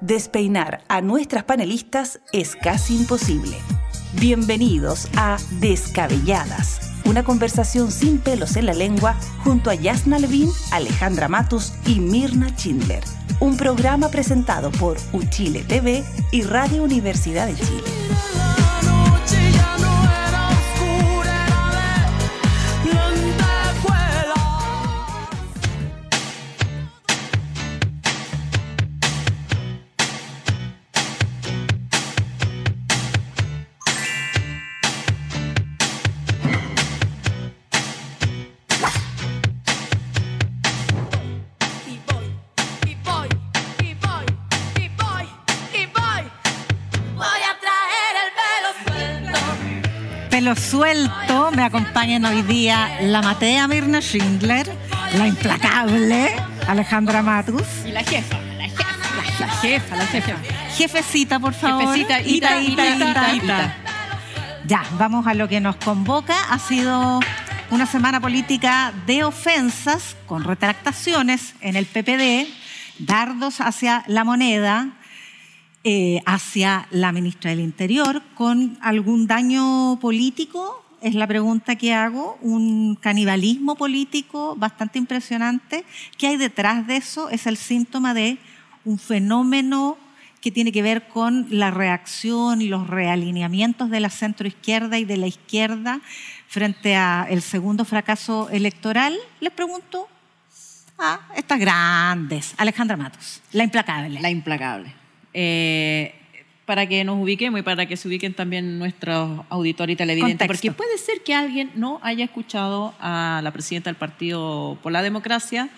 despeinar a nuestras panelistas es casi imposible. Bienvenidos a Descabelladas, una conversación sin pelos en la lengua junto a Yasna Levin, Alejandra Matus y Mirna Schindler. Un programa presentado por Uchile TV y Radio Universidad de Chile. Suelto me acompañan hoy día la Matea Mirna Schindler, la implacable Alejandra Matus. Y la jefa, la jefa, la jefa, la jefa. Jefecita, por favor. Jefecita, ita, ita, ita, ita, Ya, vamos a lo que nos convoca. Ha sido una semana política de ofensas con retractaciones en el PPD, dardos hacia la moneda, eh, hacia la ministra del Interior con algún daño político? Es la pregunta que hago. Un canibalismo político bastante impresionante. ¿Qué hay detrás de eso? Es el síntoma de un fenómeno que tiene que ver con la reacción y los realineamientos de la centroizquierda y de la izquierda frente al segundo fracaso electoral. Les pregunto a estas grandes. Alejandra Matos, la implacable. La implacable. Eh, para que nos ubiquemos y para que se ubiquen también nuestros auditores y televidentes. Porque puede ser que alguien no haya escuchado a la presidenta del Partido por la Democracia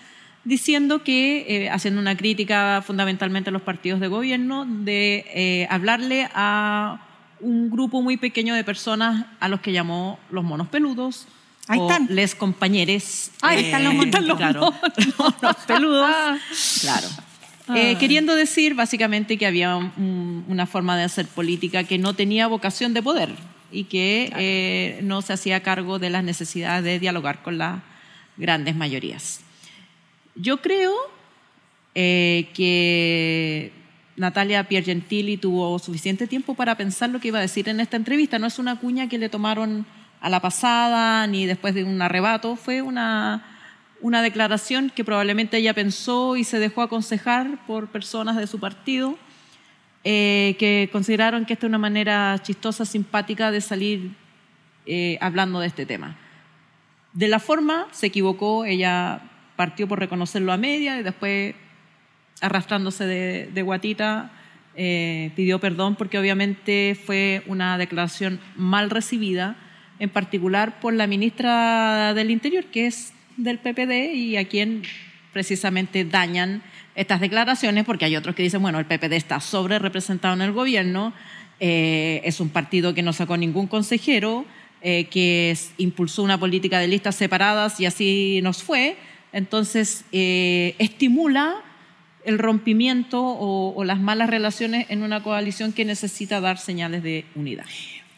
diciendo que, eh, haciendo una crítica fundamentalmente a los partidos de gobierno, de eh, hablarle a un grupo muy pequeño de personas a los que llamó los monos peludos. Ahí o están. Les compañeres. Ahí están los monos, claro, los peludos. claro. Eh, queriendo decir básicamente que había una forma de hacer política que no tenía vocación de poder y que eh, no se hacía cargo de las necesidades de dialogar con las grandes mayorías. Yo creo eh, que Natalia Piergentili tuvo suficiente tiempo para pensar lo que iba a decir en esta entrevista. No es una cuña que le tomaron a la pasada ni después de un arrebato, fue una una declaración que probablemente ella pensó y se dejó aconsejar por personas de su partido eh, que consideraron que esta es una manera chistosa, simpática de salir eh, hablando de este tema. De la forma se equivocó, ella partió por reconocerlo a media y después arrastrándose de, guatita eh, pidió perdón porque obviamente fue una declaración mal recibida, en particular por la ministra del Interior, que es del PPD y a quien precisamente dañan estas declaraciones, porque hay otros que dicen, bueno, el PPD está sobre representado en el gobierno, eh, es un partido que no sacó ningún consejero, eh, que impulsó una política de listas separadas y así nos fue, entonces eh, estimula el rompimiento o las malas relaciones en una coalición que necesita dar señales de unidad.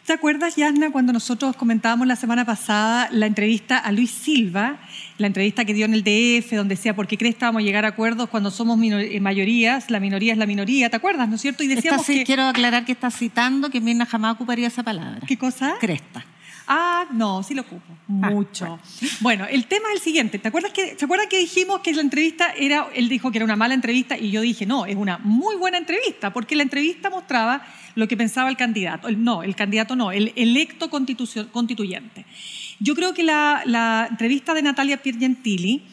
¿Te acuerdas, Yasna, cuando nosotros comentábamos la semana pasada la entrevista a Luis Silva, la entrevista que dio en el DF, donde decía, ¿por qué crees que vamos a llegar a acuerdos cuando somos eh, mayorías? La minoría es la minoría, ¿te acuerdas, no es cierto? Y decíamos que... Quiero aclarar que está citando que Mirna jamás ocuparía esa palabra. ¿Qué cosa? Cresta. Ah, no, sí lo ocupo. Ah, Mucho. bueno. el tema es el siguiente. ¿Te acuerdas que, ¿Se acuerdan que dijimos que la entrevista era, él dijo que era una mala entrevista y yo dije, no, es una muy buena entrevista, porque la entrevista mostraba lo que pensaba el candidato. no, el candidato no, el electo constituyente. Yo creo que la, entrevista de Natalia Piergentili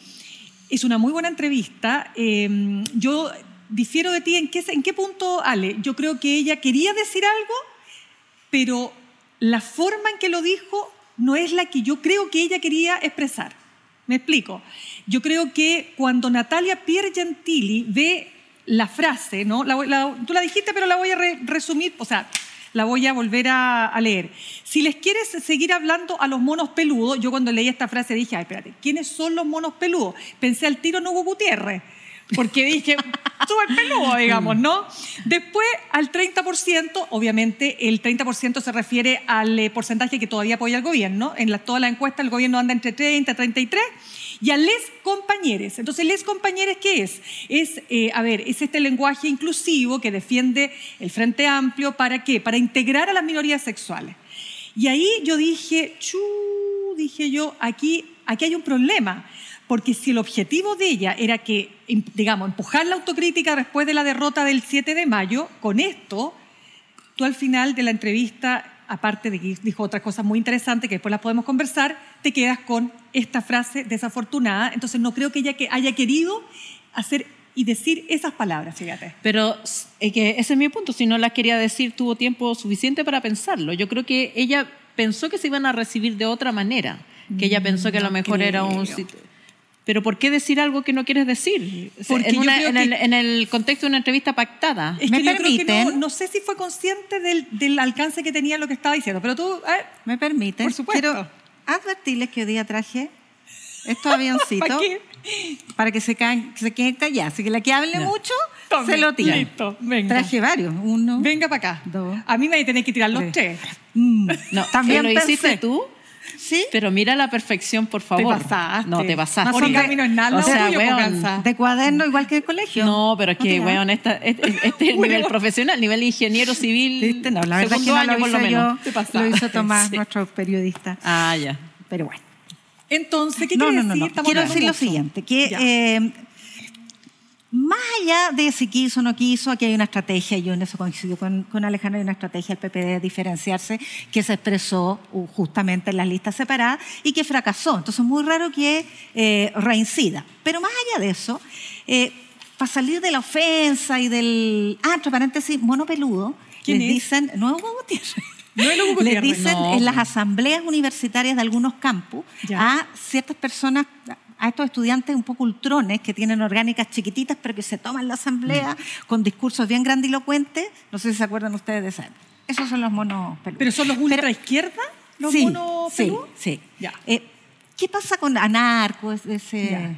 es una muy buena entrevista. Em, yo difiero de ti en qué, en qué punto, Ale. Yo creo que ella quería decir algo, pero la forma en que lo dijo no es la que yo creo que ella quería expresar. Me explico. Yo creo que cuando Natalia Piergentili ve la frase, ¿no? tú la dijiste, pero la voy a resumir, o sea, la voy a volver a, leer. Si les quieres seguir hablando a los monos peludos, yo cuando leí esta frase dije, ay, espérate, ¿quiénes son los monos peludos? Pensé al tiro no hubo Gutiérrez porque dije, súper peludo, digamos, ¿no? Después, al 30%, obviamente el 30% se refiere al eh, porcentaje que todavía apoya el gobierno. En toda la encuesta el gobierno anda entre 30 y 33 Y a les compañeros. Entonces, les compañeros, ¿qué es? Es, eh, a ver, es este lenguaje inclusivo que defiende el Frente Amplio. ¿Para qué? Para integrar a las minorías sexuales. Y ahí yo dije, chu, dije yo, aquí, aquí hay un problema. Porque si el objetivo de ella era que, em, digamos, empujar la autocrítica después de la derrota del 7 de mayo, con esto, tú al final de la entrevista aparte de que dijo otras cosas muy interesantes que después las podemos conversar, te quedas con esta frase desafortunada. Entonces no creo que ella que haya querido hacer y decir esas palabras, fíjate. Pero que ese es mi punto, si no las quería decir, tuvo tiempo suficiente para pensarlo. Yo creo que ella pensó que se iban a recibir de otra manera, que ella pensó que a lo mm, mejor era un pero ¿por qué decir algo que no quieres decir? Porque en, el, contexto de una entrevista pactada. Es que ¿Me permiten? no, sé si fue consciente del, alcance que tenía lo que estaba diciendo, pero tú... ¿Me permiten? Por supuesto. Quiero advertirles que hoy día traje estos avioncitos ¿Para, para que se, se queden callados. Así que la que hable mucho, se lo tira. Listo, venga. Traje varios. Uno. Venga para acá. Dos. A mí me tenés que tirar los tres. Mm. No, ¿También lo hiciste tú? ¿Sí? Pero mira la perfección, por favor. Te pasaste. No, te pasaste. No es nada, o sea, weón, De cuaderno igual que el colegio. No, pero es que, weón, este, este, es el nivel profesional, nivel ingeniero civil. ¿Viste? No, la verdad es que no lo, hizo yo, lo hizo Tomás, nuestro periodista. Ah, ya. Pero bueno. Entonces, ¿qué no, no, no, no. Quiero decir lo siguiente, que eh, más allá de si quiso o no quiso, aquí hay una estrategia, yo en eso coincido con, con Alejandro, hay una estrategia del PPD de diferenciarse que se expresó uh, justamente en las listas separadas y que fracasó. Entonces es muy raro que eh, reincida. Pero más allá de eso, eh, para salir de la ofensa y del... Ah, entre paréntesis, mono peludo, les dicen... No es Hugo Gutiérrez. No es Hugo Les dicen en las asambleas universitarias de algunos campus a ciertas personas, a estos estudiantes un poco ultrones que tienen orgánicas chiquititas pero que se toman la asamblea mm. con discursos bien grandilocuentes. No sé si se acuerdan ustedes de eso. Esos son los monos peludos. ¿Pero son los ultra izquierda? ¿Los sí, monos peludos? Sí, sí. Eh, ¿Qué pasa con anarco? Ese,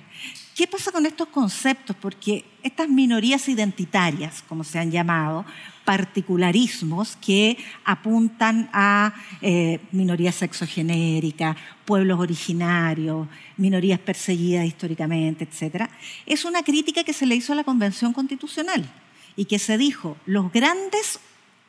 ¿Qué pasa con estos conceptos? Porque estas minorías identitarias, como se han llamado, particularismos que apuntan a eh, minorías sexogenéricas, pueblos originarios, minorías perseguidas históricamente, etc. Es una crítica que se le hizo a la Convención Constitucional y que se dijo, los grandes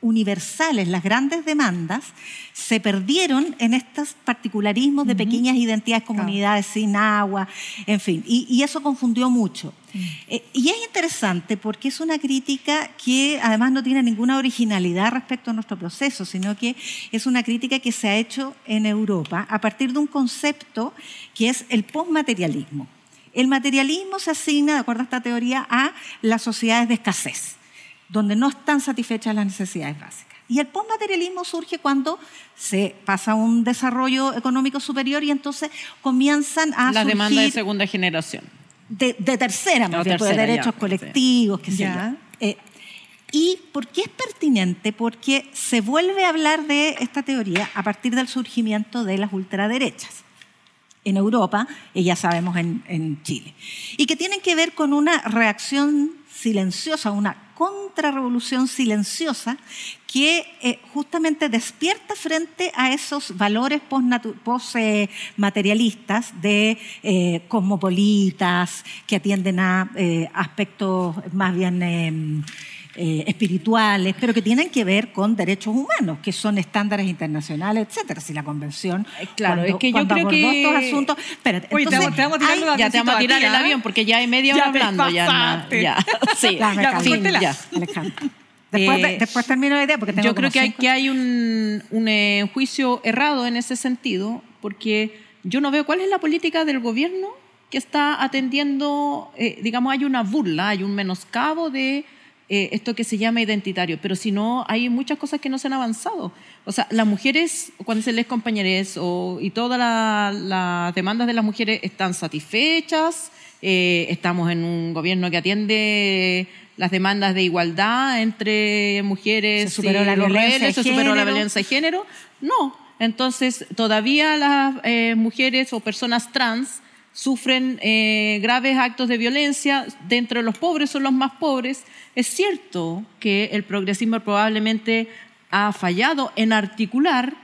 universales, las grandes demandas, se perdieron en estos particularismos de pequeñas identidades, comunidades sin agua, en fin, y, eso confundió mucho. Eh, y es interesante porque es una crítica que además no tiene ninguna originalidad respecto a nuestro proceso, sino que es una crítica que se ha hecho en Europa a partir de un concepto que es el postmaterialismo. El materialismo se asigna, de acuerdo a esta teoría, a las sociedades de escasez donde no están satisfechas las necesidades básicas. Y el postmaterialismo surge cuando se pasa un desarrollo económico superior y entonces comienzan a la demanda de segunda generación. De, tercera, más bien, pues, de derechos colectivos, qué sé yo. Eh, ¿Y por qué es pertinente? Porque se vuelve a hablar de esta teoría a partir del surgimiento de las ultraderechas en Europa y ya sabemos en, en Chile. Y que tienen que ver con una reacción silenciosa, una contrarrevolución silenciosa que eh, justamente despierta frente a esos valores post-materialistas de eh, cosmopolitas que atienden a eh, aspectos más bien em, espirituales, pero que tienen que ver con derechos humanos, que son estándares internacionales, etcétera. Si la convención, claro, es que yo creo que estos asuntos, espérate, Oye, entonces, te vamos, te ya te vamos a tirar el avión porque ya hay media hora hablando ya, ya, sí, ya, ya, ya. Después, eh, después, termino la idea porque tengo Yo creo que hay, que hay un, un eh, juicio errado en ese sentido, porque yo no veo cuál es la política del gobierno que está atendiendo, eh, digamos, hay una burla, hay un menoscabo de esto que se llama identitario, pero si no, hay muchas cosas que no se han avanzado. O sea, las mujeres, cuando se les compañeres o, y todas las demandas de las mujeres están satisfechas, estamos en un gobierno que atiende las demandas de igualdad entre mujeres se superó la se superó la violencia de género. No, entonces todavía las eh, mujeres o personas trans sufren eh, graves actos de violencia, dentro de los pobres son los más pobres. Es cierto que el progresismo probablemente ha fallado en articular,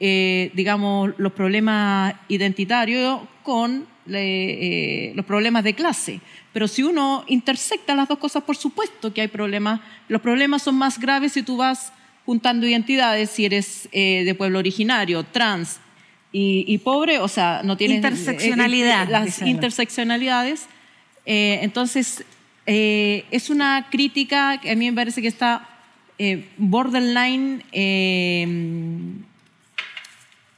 eh, digamos, los problemas identitarios con eh, los problemas de clase. Pero si uno intersecta las dos cosas, por supuesto que hay problemas. Los problemas son más graves si tú vas juntando identidades, si eres de pueblo originario, trans y, pobre, o sea, no tienes... Interseccionalidad. las interseccionalidades. entonces, es una crítica que a mí me parece que está borderline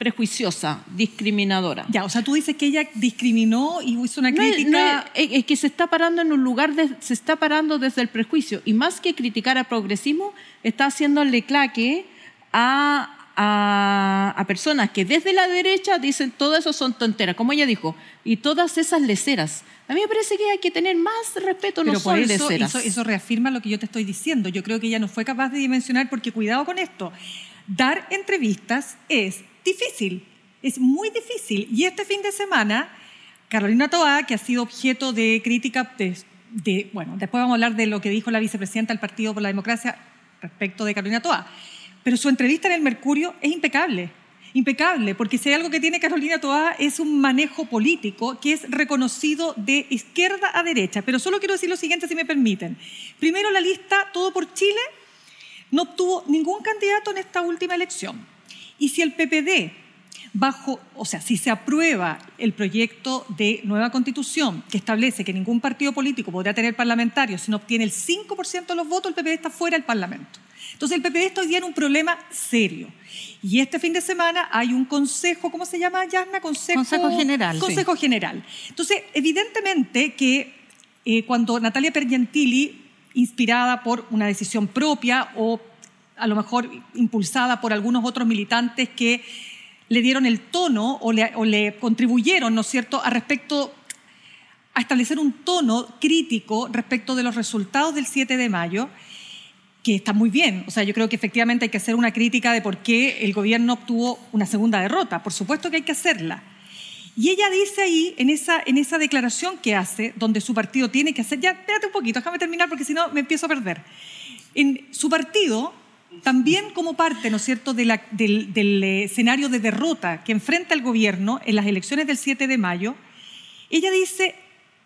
prejuiciosa, discriminadora. Ya, o sea, tú dices que ella discriminó y hizo una crítica. es, que se está parando en un lugar, de, se está parando desde el prejuicio. Y más que criticar al progresismo, está haciéndole claque a, a, personas que desde la derecha dicen todo eso son tonteras, como ella dijo, y todas esas leceras. A mí me parece que hay que tener más respeto, no son eso, Eso, eso reafirma lo que yo te estoy diciendo. Yo creo que ella no fue capaz de dimensionar, porque cuidado con esto. Dar entrevistas es difícil, es muy difícil. Y este fin de semana, Carolina Toá, que ha sido objeto de crítica de, bueno, después vamos a hablar de lo que dijo la vicepresidenta del Partido por la Democracia respecto de Carolina Toá, pero su entrevista en el Mercurio es impecable. Impecable, porque si hay algo que tiene Carolina Toá es un manejo político que es reconocido de izquierda a derecha. Pero solo quiero decir lo siguiente, si me permiten. Primero, la lista Todo por Chile no obtuvo ningún candidato en esta última elección. Y si el PPD, bajo, o sea, si se aprueba el proyecto de nueva constitución que establece que ningún partido político podrá tener parlamentarios si no obtiene el 5% de los votos, el PPD está fuera del Parlamento. Entonces el PPD está hoy día en un problema serio. Y este fin de semana hay un consejo, ¿cómo se llama, Yasna? Consejo, consejo General. Consejo General. Entonces, evidentemente que eh, cuando Natalia Pergentili, inspirada por una decisión propia o a lo mejor impulsada por algunos otros militantes que le dieron el tono o le, contribuyeron, ¿no es cierto?, a respecto a establecer un tono crítico respecto de los resultados del 7 de mayo, que está muy bien. O sea, yo creo que efectivamente hay que hacer una crítica de por qué el gobierno obtuvo una segunda derrota. Por supuesto que hay que hacerla. Y ella dice ahí, en esa, en esa declaración que hace, donde su partido tiene que hacer, ya, espérate un poquito, déjame terminar porque si no me empiezo a perder. En su partido también como parte, ¿no es cierto?, del, eh, escenario de derrota que enfrenta el gobierno en las elecciones del 7 de mayo, ella dice,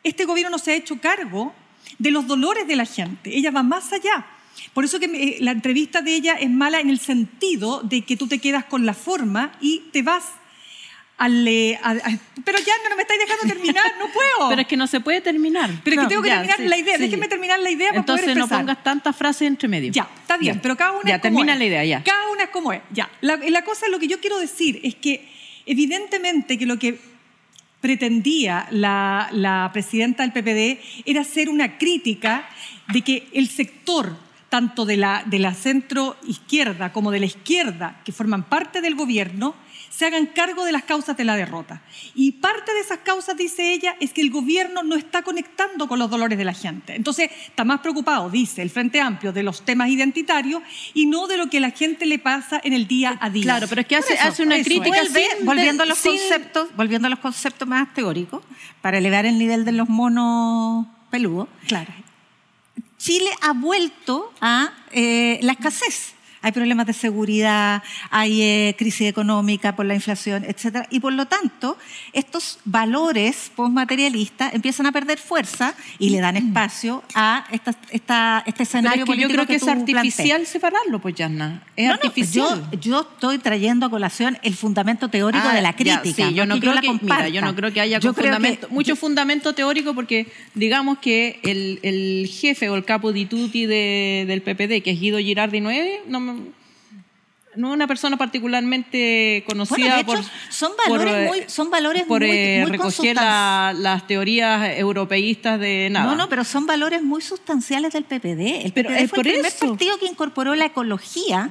este gobierno no se ha hecho cargo de los dolores de la gente, ella va más allá. Por eso que eh, la entrevista de ella es mala en el sentido de que tú te quedas con la forma y te vas pero ya no me estáis dejando terminar, no puedo. pero es que no se puede terminar. Pero es que tengo que terminar la idea, déjeme terminar la idea para Entonces poder no pongas tantas frases entre medio. Ya, está bien, pero cada una ya, es como termina es. la idea, ya. Cada una es como es, ya. La, la cosa, lo que yo quiero decir es que evidentemente que lo que pretendía la, la presidenta del PPD era hacer una crítica de que el sector tanto de la, de la centro izquierda como de la izquierda, que forman parte del gobierno, se hagan cargo de las causas de la derrota. Y parte de esas causas, dice ella, es que el gobierno no está conectando con los dolores de la gente. Entonces, está más preocupado, dice el Frente Amplio, de los temas identitarios y no de lo que a la gente le pasa en el día a día. Claro, pero es que hace, hace una crítica volviendo, a los conceptos, volviendo a los conceptos más teóricos, para elevar el nivel de los monos peludos. Claro. Chile ha vuelto a eh, la escasez hay problemas de seguridad, hay eh, crisis económica por la inflación, etc. Y por lo tanto, estos valores postmaterialistas empiezan a perder fuerza y le dan mm. espacio a esta, esta, este escenario Pero es que Yo creo que, es artificial separarlo, pues, Yanna. Es artificial. yo, estoy trayendo a colación el fundamento teórico de la ah, crítica. sí, yo, no creo que, mira, yo no creo que haya fundamento, mucho fundamento teórico porque digamos que el, el, jefe o el capo di tutti de, del PPD, que es Guido Girardi 9, no me, no una persona particularmente conocida por son valores por, muy son valores por muy, eh, recoger las teorías europeístas de nada. No, no, pero son valores muy sustanciales del PPD. El pero PPD es fue por el primer eso. partido que incorporó la ecología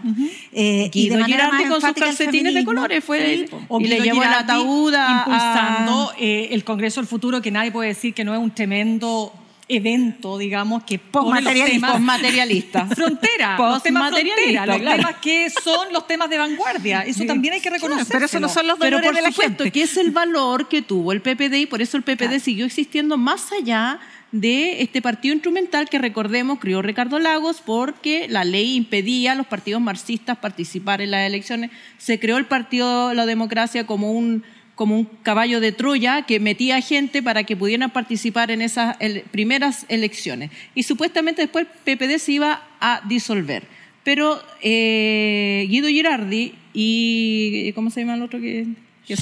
eh, y de manera más con sus calcetines de colores fue o y le llevó el ataúd impulsando eh, el Congreso del Futuro que nadie puede decir que no es un tremendo evento, digamos, que postmaterialista. Postmaterialista. Frontera, los temas frontera, los temas que son los temas de vanguardia. Eso también hay que reconocer. pero eso no son los Pero por de supuesto, que es el valor que tuvo el PPD y por eso el PPD siguió existiendo más allá de este partido instrumental que recordemos crió Ricardo Lagos porque la ley impedía a los partidos marxistas participar en las elecciones. Se creó el Partido la Democracia como un como un caballo de Troya que metía gente para que pudieran participar en esas primeras elecciones. Y supuestamente después PPD se iba a disolver. Pero eh, Guido Girardi y, ¿cómo se llama el otro que, que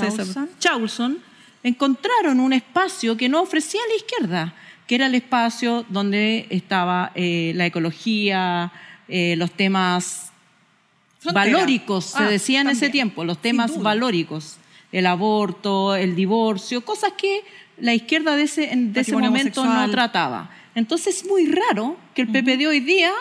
Chaulson, encontraron un espacio que no ofrecía la izquierda, que era el espacio donde estaba eh, la ecología, eh, los temas valóricos, se ah, decía en ese tiempo, los temas valóricos el aborto, el divorcio, cosas que la izquierda de ese, de ese momento no trataba. Entonces es muy raro que el PPD hoy día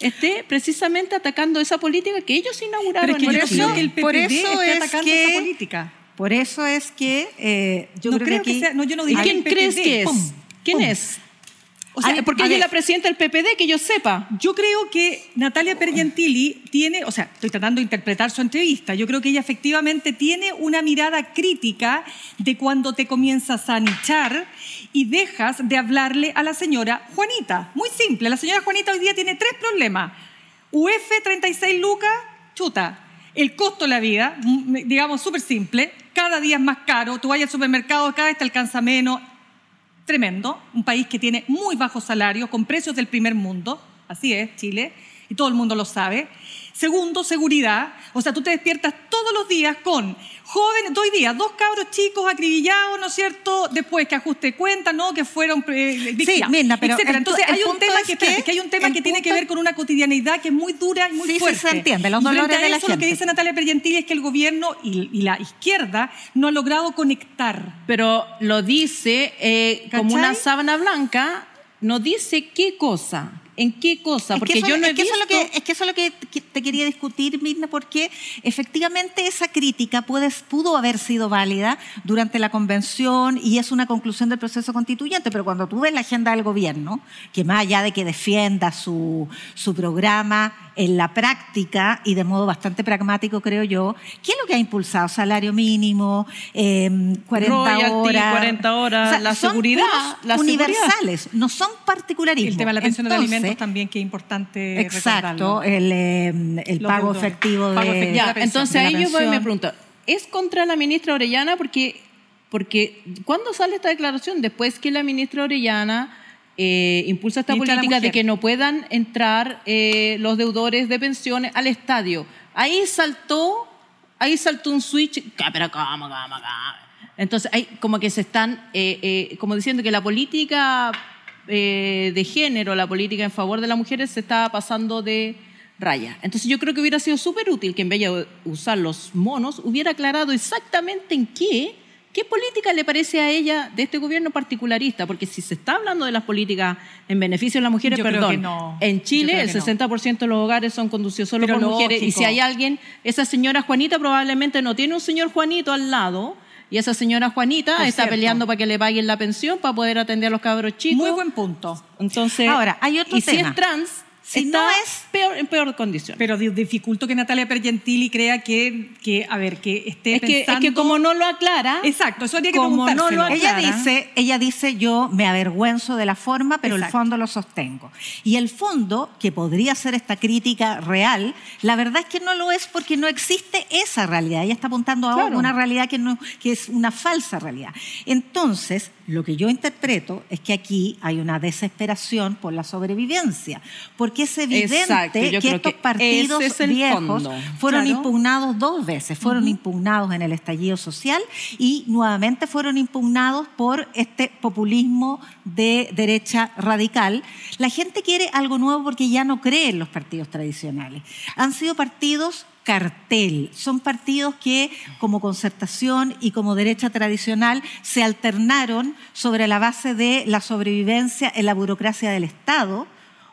esté precisamente atacando esa política que ellos inauguraron. Pero es que yo creo que el PPD esté atacando esa política. Por eso es que eh, yo creo, que, no, yo no ¿Y quién crees que es? ¿Quién es? O sea, porque ella es la presidenta del PPD, que yo sepa. Yo creo que Natalia Pergentili tiene, o sea, estoy tratando de interpretar su entrevista, yo creo que ella efectivamente tiene una mirada crítica de cuando te comienzas a nichar y dejas de hablarle a la señora Juanita. Muy simple, la señora Juanita hoy día tiene tres problemas. UF 36 lucas, chuta. El costo de la vida, digamos súper simple, cada día es más caro, tú vas al supermercado, cada vez te alcanza menos, tremendo, un país que tiene muy bajos salarios, con precios del primer mundo, así es Chile, y todo el mundo lo sabe. Segundo, seguridad. O sea, tú te despiertas todos los días con jóvenes, hoy día, dos cabros chicos acribillados, ¿no es cierto? Después que ajuste cuenta, ¿no? Que fueron eh, Sí, mira, pero Entonces hay un, tema que, hay un tema que tiene que ver con una cotidianidad que es muy dura y muy fuerte. Sí, se entiende, los dolores de la eso, lo que dice Natalia Pergentili es que el gobierno y, la izquierda no han logrado conectar. Pero lo dice eh, como una sábana blanca, no dice qué cosa. ¿En qué cosa? Porque yo no he es que visto... Eso es, lo que, es que eso es lo que te quería discutir, Mirna, porque efectivamente esa crítica puede, pudo haber sido válida durante la convención y es una conclusión del proceso constituyente, pero cuando tú ves la agenda del gobierno, que más allá de que defienda su, su programa, en la práctica y de modo bastante pragmático, creo yo, ¿qué es lo que ha impulsado? Salario mínimo, 40 em, horas. 40 horas, la seguridad. Las universales, no son particularismos. El tema de la pensión de alimentos también, que es importante. Exacto, el, em, el pago efectivo de. ya, entonces ahí yo voy y me pregunto, ¿es contra la ministra Orellana? Porque, porque ¿cuándo sale esta declaración? Después que la ministra Orellana eh, impulsa esta política de que no puedan entrar eh, los deudores de pensiones al estadio. Ahí saltó, ahí saltó un switch, entonces hay como que se están, eh, como diciendo que la política de género, la política en favor de las mujeres se está pasando de raya. Entonces yo creo que hubiera sido súper útil que en vez de usar los monos, hubiera aclarado exactamente en qué ¿Qué política le parece a ella de este gobierno particularista? Porque si se está hablando de las políticas en beneficio de las mujeres, perdón, en Chile el 60% de los hogares son conducidos solo por mujeres y si hay alguien, esa señora Juanita probablemente no tiene un señor Juanito al lado y esa señora Juanita está peleando para que le paguen la pensión para poder atender a los cabros chicos. Muy buen punto. Entonces, ahora hay otro y si es trans, si no es peor, en peor condición. Pero dificulto que Natalia Pergentili crea que, que a ver, que esté es que, Es que como no lo aclara... Exacto, eso habría que como no lo ella dice, ella dice, yo me avergüenzo de la forma, pero el fondo lo sostengo. Y el fondo, que podría ser esta crítica real, la verdad es que no lo es porque no existe esa realidad. Ella está apuntando a una realidad que, no, que es una falsa realidad. Entonces, lo que yo interpreto es que aquí hay una desesperación por la sobrevivencia, porque es evidente que estos partidos viejos fueron impugnados dos veces, fueron impugnados en el estallido social y nuevamente fueron impugnados por este populismo de derecha radical. La gente quiere algo nuevo porque ya no cree en los partidos tradicionales. Han sido partidos cartel. Son partidos que, como concertación y como derecha tradicional, se alternaron sobre la base de la sobrevivencia en la burocracia del Estado.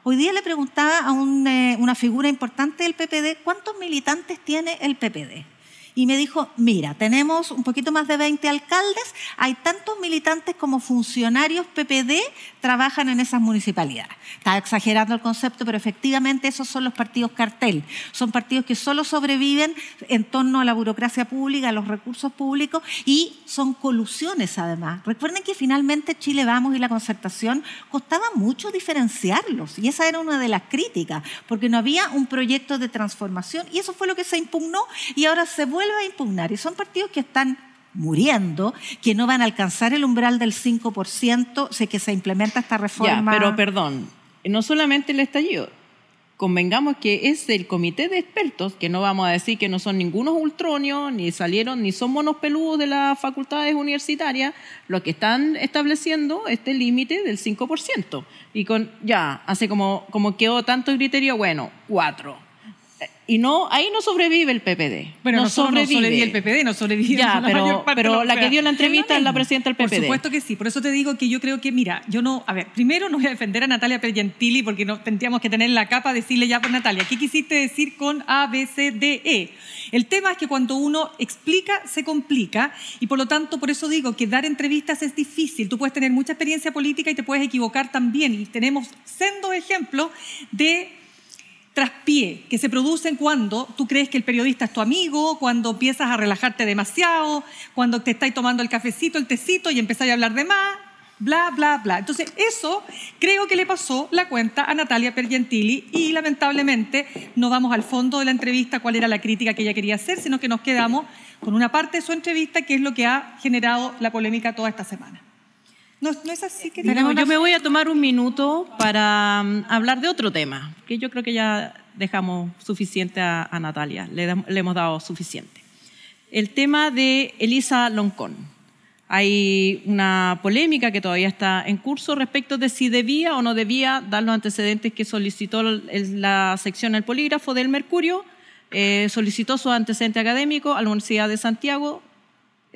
Hoy día le preguntaba a eh, una figura importante del PPD, ¿cuántos militantes tiene el PPD? Y me dijo, mira, tenemos un poquito más de 20 alcaldes, hay tantos militantes como funcionarios PPD trabajan en esas municipalidades. Está exagerando el concepto, pero efectivamente esos son los partidos cartel. Son partidos que solo sobreviven en torno a la burocracia pública, a los recursos públicos y son colusiones además. Recuerden que finalmente Chile Vamos y la concertación costaba mucho diferenciarlos y esa era una de las críticas, porque no había un proyecto de transformación y eso fue lo que se impugnó y ahora se vuelve a impugnar. Y son partidos que están muriendo, que no van a alcanzar el umbral del 5%, sé que se implementa esta reforma. Ya, pero perdón, no solamente el estallido, convengamos que es el comité de expertos, que no vamos a decir que no son ningunos ultronios, ni salieron, ni son monos peludos de las facultades universitarias, los que están estableciendo este límite del 5%. Y con, ya, hace como, como quedó tanto criterio, bueno, cuatro y no, ahí no sobrevive el PPD. Bueno, no, sobrevive. el PPD, no sobrevive ya, pero, pero la que dio la entrevista es la presidenta del PPD. Por supuesto que sí, por eso te digo que yo creo que, mira, yo no, a ver, primero no voy a defender a Natalia Pergentili porque no tendríamos que tener la capa de decirle ya por pues, Natalia, ¿qué quisiste decir con A, B, C, D, E? El tema es que cuando uno explica, se complica y por lo tanto, por eso digo que dar entrevistas es difícil. Tú puedes tener mucha experiencia política y te puedes equivocar también y tenemos sendos ejemplos de traspié que se producen cuando tú crees que el periodista es tu amigo, cuando empiezas a relajarte demasiado, cuando te estáis tomando el cafecito, el tecito y empezáis a hablar de más, bla, bla, bla. Entonces, eso creo que le pasó la cuenta a Natalia Pergentili y lamentablemente no vamos al fondo de la entrevista cuál era la crítica que ella quería hacer, sino que nos quedamos con una parte de su entrevista que es lo que ha generado la polémica toda esta semana. No, es así que Yo me voy a tomar un minuto para um, hablar de otro tema, que yo creo que ya dejamos suficiente a, Natalia, le, hemos dado suficiente. El tema de Elisa Loncón. Hay una polémica que todavía está en curso respecto de si debía o no debía dar los antecedentes que solicitó la sección del polígrafo del Mercurio. Eh, solicitó su antecedente académico a la Universidad de Santiago,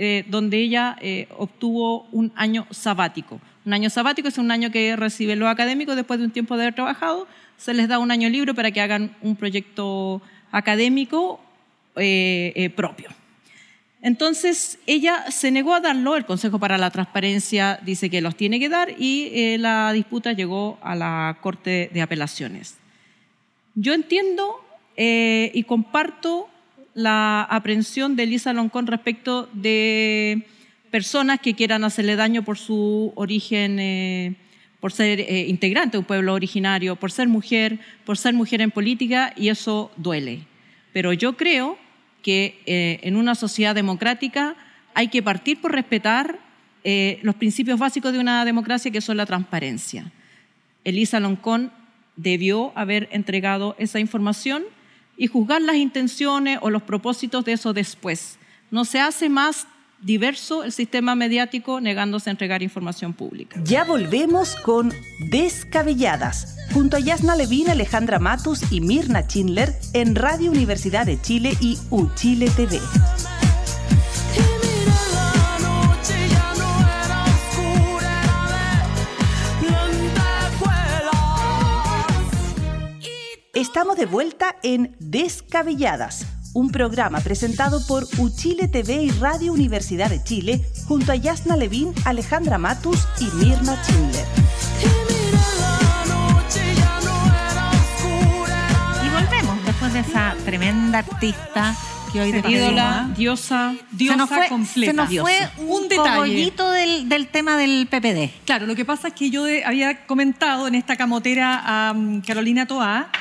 eh, donde ella eh, obtuvo un año sabático. Un año sabático es un año que recibe lo académico después de un tiempo de haber trabajado, se les da un año libre para que hagan un proyecto académico eh, propio. Entonces, ella se negó a darlo, el Consejo para la Transparencia dice que los tiene que dar y la disputa llegó a la Corte de Apelaciones. Yo entiendo y comparto la aprehensión de Elisa Loncón respecto de personas que quieran hacerle daño por su origen, eh, por ser eh, integrante de un pueblo originario, por ser mujer, por ser mujer en política, y eso duele. Pero yo creo que eh, en una sociedad democrática hay que partir por respetar los principios básicos de una democracia, que son la transparencia. Elisa Loncón debió haber entregado esa información y juzgar las intenciones o los propósitos de eso después. No se hace más diverso el sistema mediático negándose a entregar información pública. Ya volvemos con Descabelladas, junto a Yasna Levin, Alejandra Matus y Mirna Schindler en Radio Universidad de Chile y UChile TV. Estamos de vuelta en Descabelladas, un programa presentado por Uchile TV y Radio Universidad de Chile, junto a Yasna Levin, Alejandra Matus y Mirna Schindler. Y volvemos después de esa tremenda artista que hoy ídola, diosa, diosa se nos fue, completa. Se nos fue un, detallito del, del, tema del PPD. Claro, lo que pasa es que yo había comentado en esta camotera a um, Carolina Toá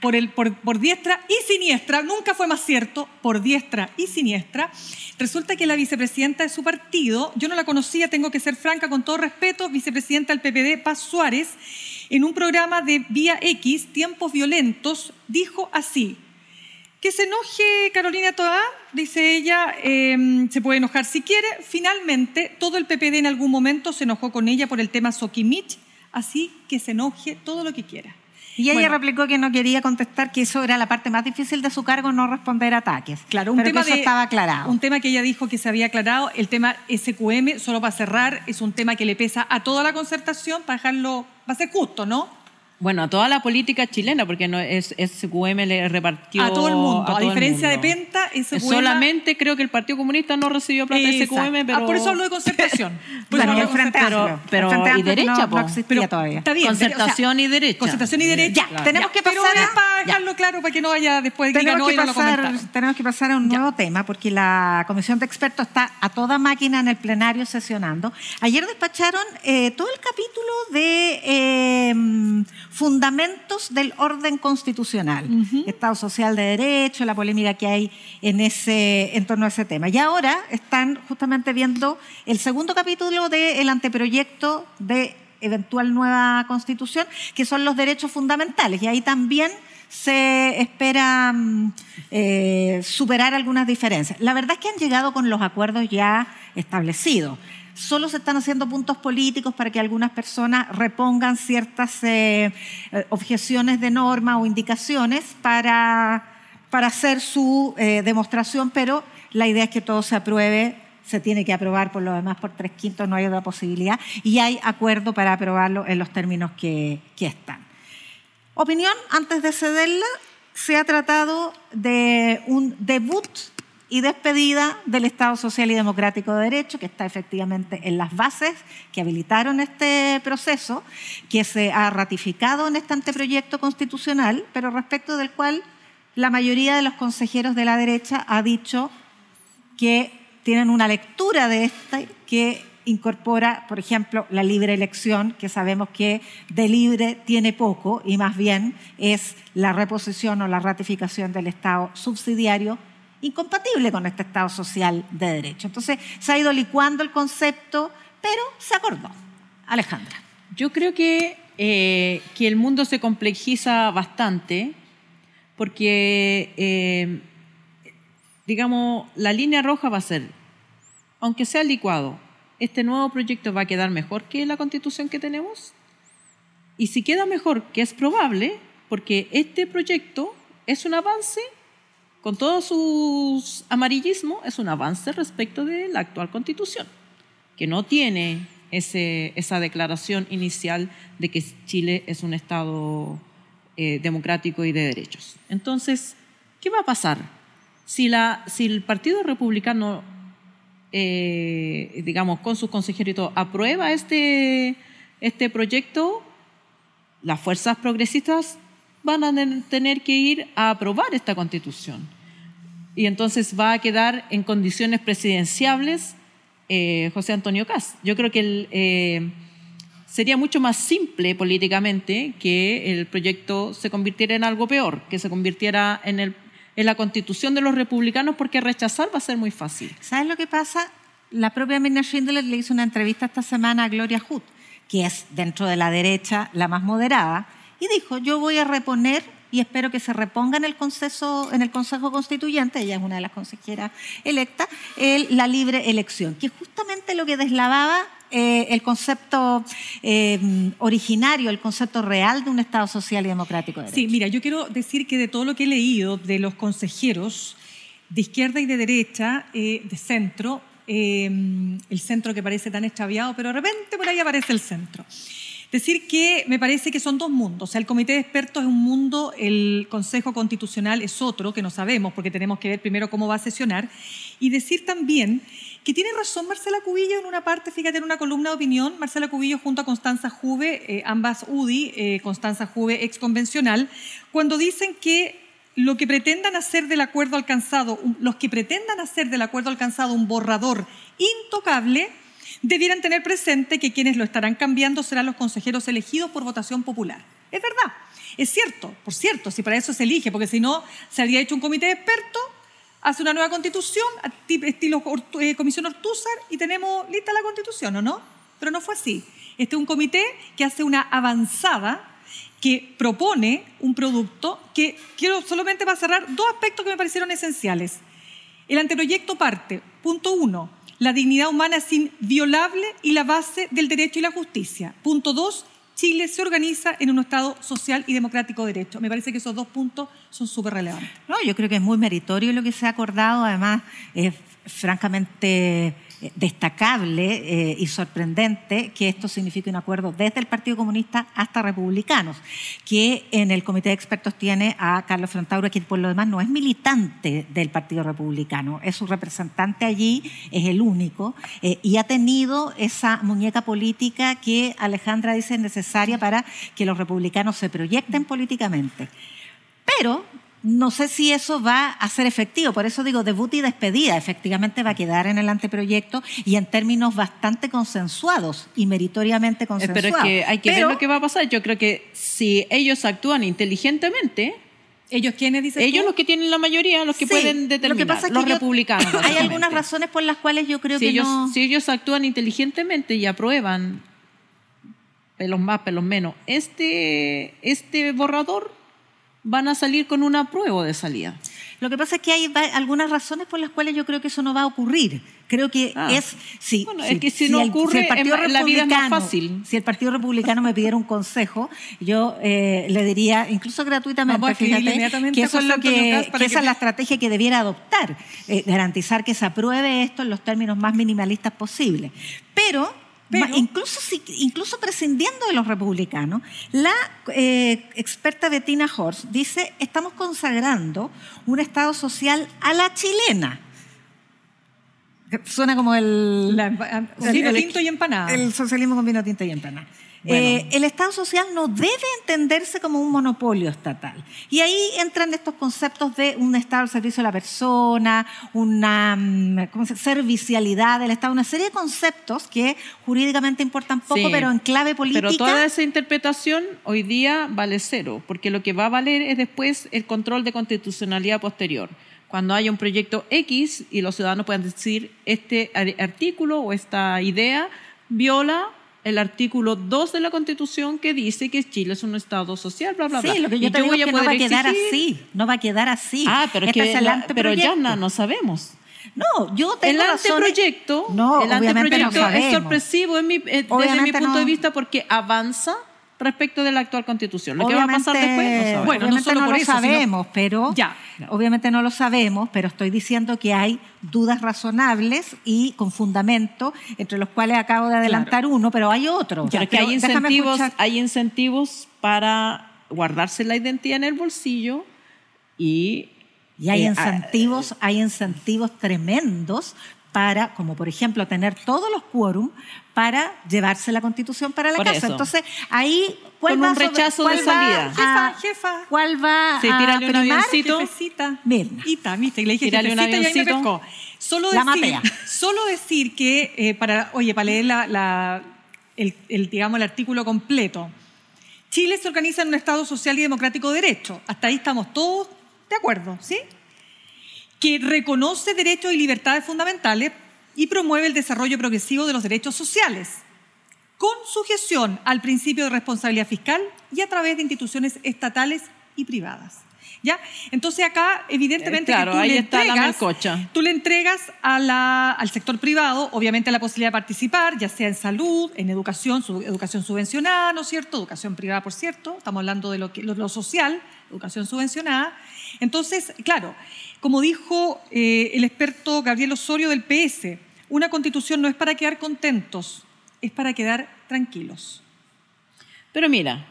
por, diestra y siniestra, nunca fue más cierto, por diestra y siniestra, resulta que la vicepresidenta de su partido, yo no la conocía, tengo que ser franca con todo respeto, vicepresidenta del PPD, Paz Suárez, en un programa de Vía X, Tiempos Violentos, dijo así, que se enoje Carolina Toa, dice ella, em, se puede enojar si quiere. Finalmente, todo el PPD en algún momento se enojó con ella por el tema Sokimich, así que se enoje todo lo que quiera. Y ella replicó que no quería contestar que eso era la parte más difícil de su cargo, no responder ataques. Claro, un tema que eso estaba aclarado. Un tema que ella dijo que se había aclarado, el tema SQM, solo para cerrar, es un tema que le pesa a toda la concertación para dejarlo, va a ser justo, ¿no? Bueno, a toda la política chilena, porque no es, SQM le repartió. A todo el mundo. A, diferencia de Penta, SQM. Solamente creo que el Partido Comunista no recibió plata de SQM, pero. Ah, por eso hablo de concertación. el Frente Pero, pero y derecha, no, existía todavía. Está bien. Concertación y derecha. Concertación y derecha. Ya, tenemos que pasar. Pero para dejarlo claro, para que no vaya después de que pasar, Tenemos que pasar a un nuevo tema, porque la Comisión de Expertos está a toda máquina en el plenario sesionando. Ayer despacharon eh, todo el capítulo de eh, fundamentos del orden constitucional, Estado social de derecho, la polémica que hay en, ese, en torno a ese tema. Y ahora están justamente viendo el segundo capítulo del anteproyecto de eventual nueva constitución, que son los derechos fundamentales. Y ahí también se espera mm, eh, superar algunas diferencias. La verdad es que han llegado con los acuerdos ya establecidos. Solo se están haciendo puntos políticos para que algunas personas repongan ciertas eh, eh, objeciones de norma o indicaciones para, para hacer su demostración, pero la idea es que todo se apruebe se tiene que aprobar por lo demás por tres quintos, no hay otra posibilidad, y hay acuerdo para aprobarlo en los términos que, que están. Opinión, antes de cederla, se ha tratado de un debut y despedida del Estado Social y Democrático de Derecho, que está efectivamente en las bases que habilitaron este proceso, que se ha ratificado en este anteproyecto constitucional, pero respecto del cual la mayoría de los consejeros de la derecha ha dicho que tienen una lectura de esta que incorpora, por ejemplo, la libre elección, que sabemos que de libre tiene poco y más bien es la reposición o la ratificación del Estado subsidiario incompatible con este Estado social de derecho. Entonces, se ha ido licuando el concepto, pero se acordó. Alejandra. Yo creo que, eh, que el mundo se complejiza bastante porque, eh, digamos, la línea roja va a ser, aunque sea licuado, este nuevo proyecto va a quedar mejor que la constitución que tenemos? Y si queda mejor, que es probable, porque este proyecto es un avance, con todos sus amarillismos, es un avance respecto de la actual constitución, que no tiene ese, esa declaración inicial de que Chile es un Estado eh, democrático y de derechos. Entonces, ¿qué va a pasar? Si, la, si el Partido Republicano eh, digamos, con sus consejeros y todo, aprueba este, este proyecto, las fuerzas progresistas van a tener que ir a aprobar esta constitución. Y entonces va a quedar en condiciones presidenciables eh, José Antonio Caz. Yo creo que eh, sería mucho más simple políticamente que el proyecto se convirtiera en algo peor, que se convirtiera en la constitución de los republicanos porque rechazar va a ser muy fácil. ¿Sabes lo que pasa? La propia Mirna Schindler le hizo una entrevista esta semana a Gloria Hood, que es dentro de la derecha la más moderada, y dijo, yo voy a reponer y espero que se reponga en el, Consejo, en el Consejo Constituyente, ella es una de las consejeras electas, la libre elección, que justamente lo que deslavaba eh, el concepto eh, originario, el concepto real de un Estado social y democrático. Sí, mira, yo quiero decir que de todo lo que he leído de los consejeros de izquierda y de derecha, eh, de centro, el centro que parece tan extraviado, pero de repente por ahí aparece el centro. Decir que me parece que son dos mundos. O sea, el comité de expertos es un mundo, el Consejo Constitucional es otro, que no sabemos porque tenemos que ver primero cómo va a sesionar. Y decir también que tiene razón Marcela Cubillo en una parte, fíjate, en una columna de opinión, Marcela Cubillo junto a Constanza Juve, eh, ambas UDI, eh, Constanza Juve ex convencional, cuando dicen que lo que pretendan hacer del acuerdo alcanzado, los que pretendan hacer del acuerdo alcanzado un borrador intocable, debieran tener presente que quienes lo estarán cambiando serán los consejeros elegidos por votación popular. Es verdad, es cierto, por cierto, si para eso se elige, porque si no, se habría hecho un comité de expertos, hace una nueva constitución, estilo eh, Comisión Ortúzar, y tenemos lista la constitución, ¿o no? Pero no fue así. Este es un comité que hace una avanzada que propone un producto que quiero solamente para cerrar dos aspectos que me parecieron esenciales. El anteproyecto parte, punto uno, la dignidad humana es inviolable y la base del derecho y la justicia. Punto dos, Chile se organiza en un Estado social y democrático de derecho. Me parece que esos dos puntos son súper relevantes. No, yo creo que es muy meritorio lo que se ha acordado, además es francamente destacable eh, y sorprendente que esto signifique un acuerdo desde el Partido Comunista hasta republicanos, que en el comité de expertos tiene a Carlos Frontauro, que por lo demás no es militante del Partido Republicano, es su representante allí, es el único, eh, y ha tenido esa muñeca política que Alejandra dice es necesaria para que los republicanos se proyecten políticamente. Pero no sé si eso va a ser efectivo. Por eso digo, debut y despedida. Efectivamente va a quedar en el anteproyecto y en términos bastante consensuados y meritoriamente consensuados. Pero es que hay que ver lo que va a pasar. Yo creo que si ellos actúan inteligentemente, ¿Ellos quiénes dicen Ellos tú? los que tienen la mayoría, los que Sí, pueden lo que determinar, pasa es que los yo- republicanos. Hay algunas razones por las cuales yo creo si que ellos, no... si ellos actúan inteligentemente y aprueban, pelos más, pelos menos, este, este borrador, van a salir con un apruebo de salida. Lo que pasa es que hay algunas razones por las cuales yo creo que eso no va a ocurrir. Creo que Ah. es sí, Bueno, sí, es que si no el- ocurre, el Partido en- la vida es más fácil. Si el Partido Republicano me pidiera un consejo, yo eh, le diría, incluso gratuitamente, Vamos a escribirle fíjate, que eso es lo que, que que esa es la estrategia que debiera adoptar, eh, garantizar que se apruebe esto en los términos más minimalistas posibles. Pero Pero- incluso, prescindiendo de los republicanos, la eh, experta Bettina Horst dice, estamos consagrando un Estado social a la chilena. Suena como el... La el- el- tinto y empanada. El socialismo con vino tinto y empanada. Bueno. Eh, el Estado social no debe entenderse como un monopolio estatal. Y ahí entran estos conceptos de un Estado al servicio de la persona, una mm, ¿cómo se- servicialidad del Estado, una serie de conceptos que jurídicamente importan poco, Sí, pero en clave política. Pero toda esa interpretación hoy día vale cero, porque lo que va a valer es después el control de constitucionalidad posterior. Cuando haya un proyecto X y los ciudadanos puedan decir este ar- artículo o esta idea viola el artículo 2 de la Constitución que dice que Chile es un Estado social, bla, bla, bla. Sí, lo que yo Y te digo voy es a que no va a quedar exigir- así, no va a quedar así. Ah, pero es Este que es el la- pero anteproyecto. ya no, no sabemos. No, yo tengo El razones- anteproyecto, No, el obviamente no anteproyecto es sorpresivo en mi- eh, desde mi punto no. de vista porque avanza respecto de la actual constitución. Lo que va a pasar Obviamente- después no sabemos. Bueno, no obviamente solo no por lo eso, sino- sabemos, pero Ya. obviamente no lo sabemos, pero estoy diciendo que hay dudas razonables y con fundamento, entre los cuales acabo de adelantar uno, pero hay otro. Pero hay Pero déjame incentivos, hay incentivos para guardarse la identidad en el bolsillo y Y hay eh, incentivos, hay incentivos tremendos para, como por ejemplo, tener todos los quórum para llevarse la constitución para la Por casa. eso. Entonces, ahí, ¿cuál Con va un sobre- rechazo cuál de salida. Jefa, jefa. ¿Cuál va Sí, a un primar? avioncito. Jefecita. Mirna. Ita, viste, le dije Tírale un jefecita y ahí me avioncito. pescó. Solo La decir, matea. solo decir que, eh, para, oye, para leer la, la- el, el, digamos, el artículo completo, Chile se organiza en un Estado social y democrático de derecho. Hasta ahí estamos todos de acuerdo, ¿sí? Que reconoce derechos y libertades fundamentales y promueve el desarrollo progresivo de los derechos sociales, con sujeción al principio de responsabilidad fiscal y a través de instituciones estatales y privadas. ¿Ya? Entonces acá, evidentemente, Eh, claro, que tú ahí le está la entregas, melcocha. tú le entregas a la- al sector privado, obviamente, la posibilidad de participar, ya sea en salud, en educación, su- educación subvencionada, ¿no es cierto? Educación privada, por cierto, estamos hablando de lo, que- lo- lo social, educación subvencionada. Entonces, claro, como dijo eh, el experto Gabriel Osorio del PS, una constitución no es para quedar contentos, es para quedar tranquilos. Pero mira,